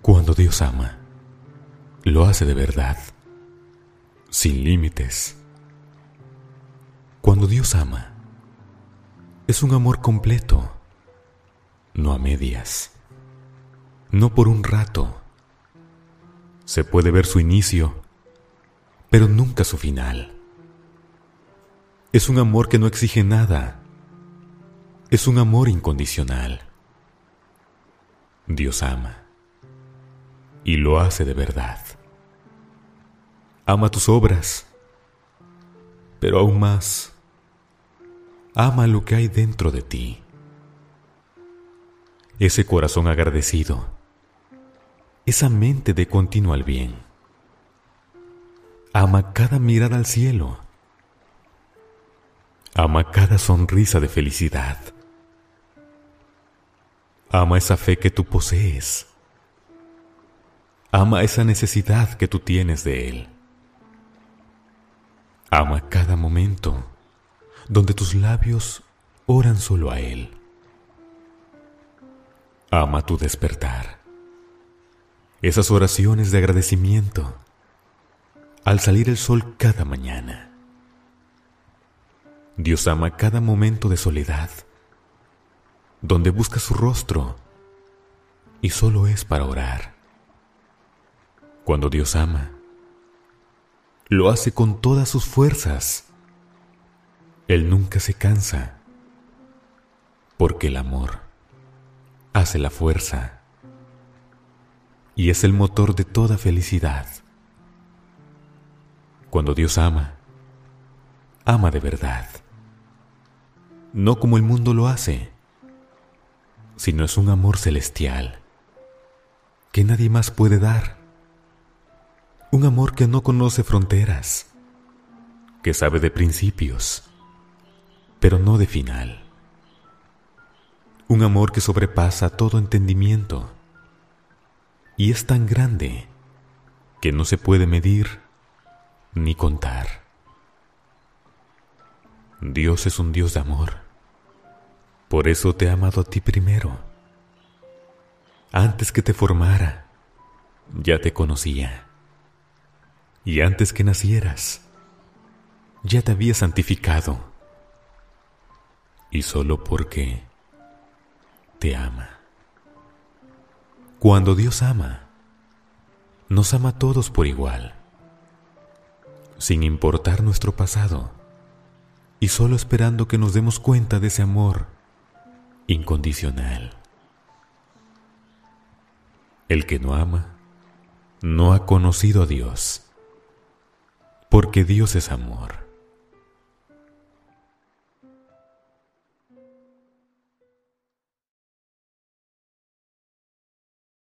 Cuando Dios ama, lo hace de verdad, sin límites. Cuando Dios ama, es un amor completo, no a medias, no por un rato. Se puede ver su inicio, pero nunca su final. Es un amor que no exige nada, es un amor incondicional. Dios ama y lo hace de verdad. Ama tus obras, pero aún más, ama lo que hay dentro de ti. Ese corazón agradecido, esa mente de continuo al bien. Ama cada mirada al cielo. Ama cada sonrisa de felicidad. Ama esa fe que tú posees Ama esa necesidad que tú tienes de Él. Ama cada momento donde tus labios oran solo a Él. Ama tu despertar. Esas oraciones de agradecimiento al salir el sol cada mañana. Dios ama cada momento de soledad, donde busca su rostro y solo es para orar. Cuando Dios ama, lo hace con todas sus fuerzas. Él nunca se cansa, porque el amor hace la fuerza y es el motor de toda felicidad. Cuando Dios ama, ama de verdad, no como el mundo lo hace, sino es un amor celestial que nadie más puede dar. Un amor que no conoce fronteras, que sabe de principios, pero no de final. Un amor que sobrepasa todo entendimiento y es tan grande que no se puede medir ni contar. Dios es un Dios de amor. Por eso te ha amado a ti primero. Antes que te formara, ya te conocía y antes que nacieras, ya te había santificado, y solo porque te ama. Cuando Dios ama, nos ama a todos por igual, sin importar nuestro pasado, y solo esperando que nos demos cuenta de ese amor incondicional. El que no ama, no ha conocido a Dios porque Dios es amor.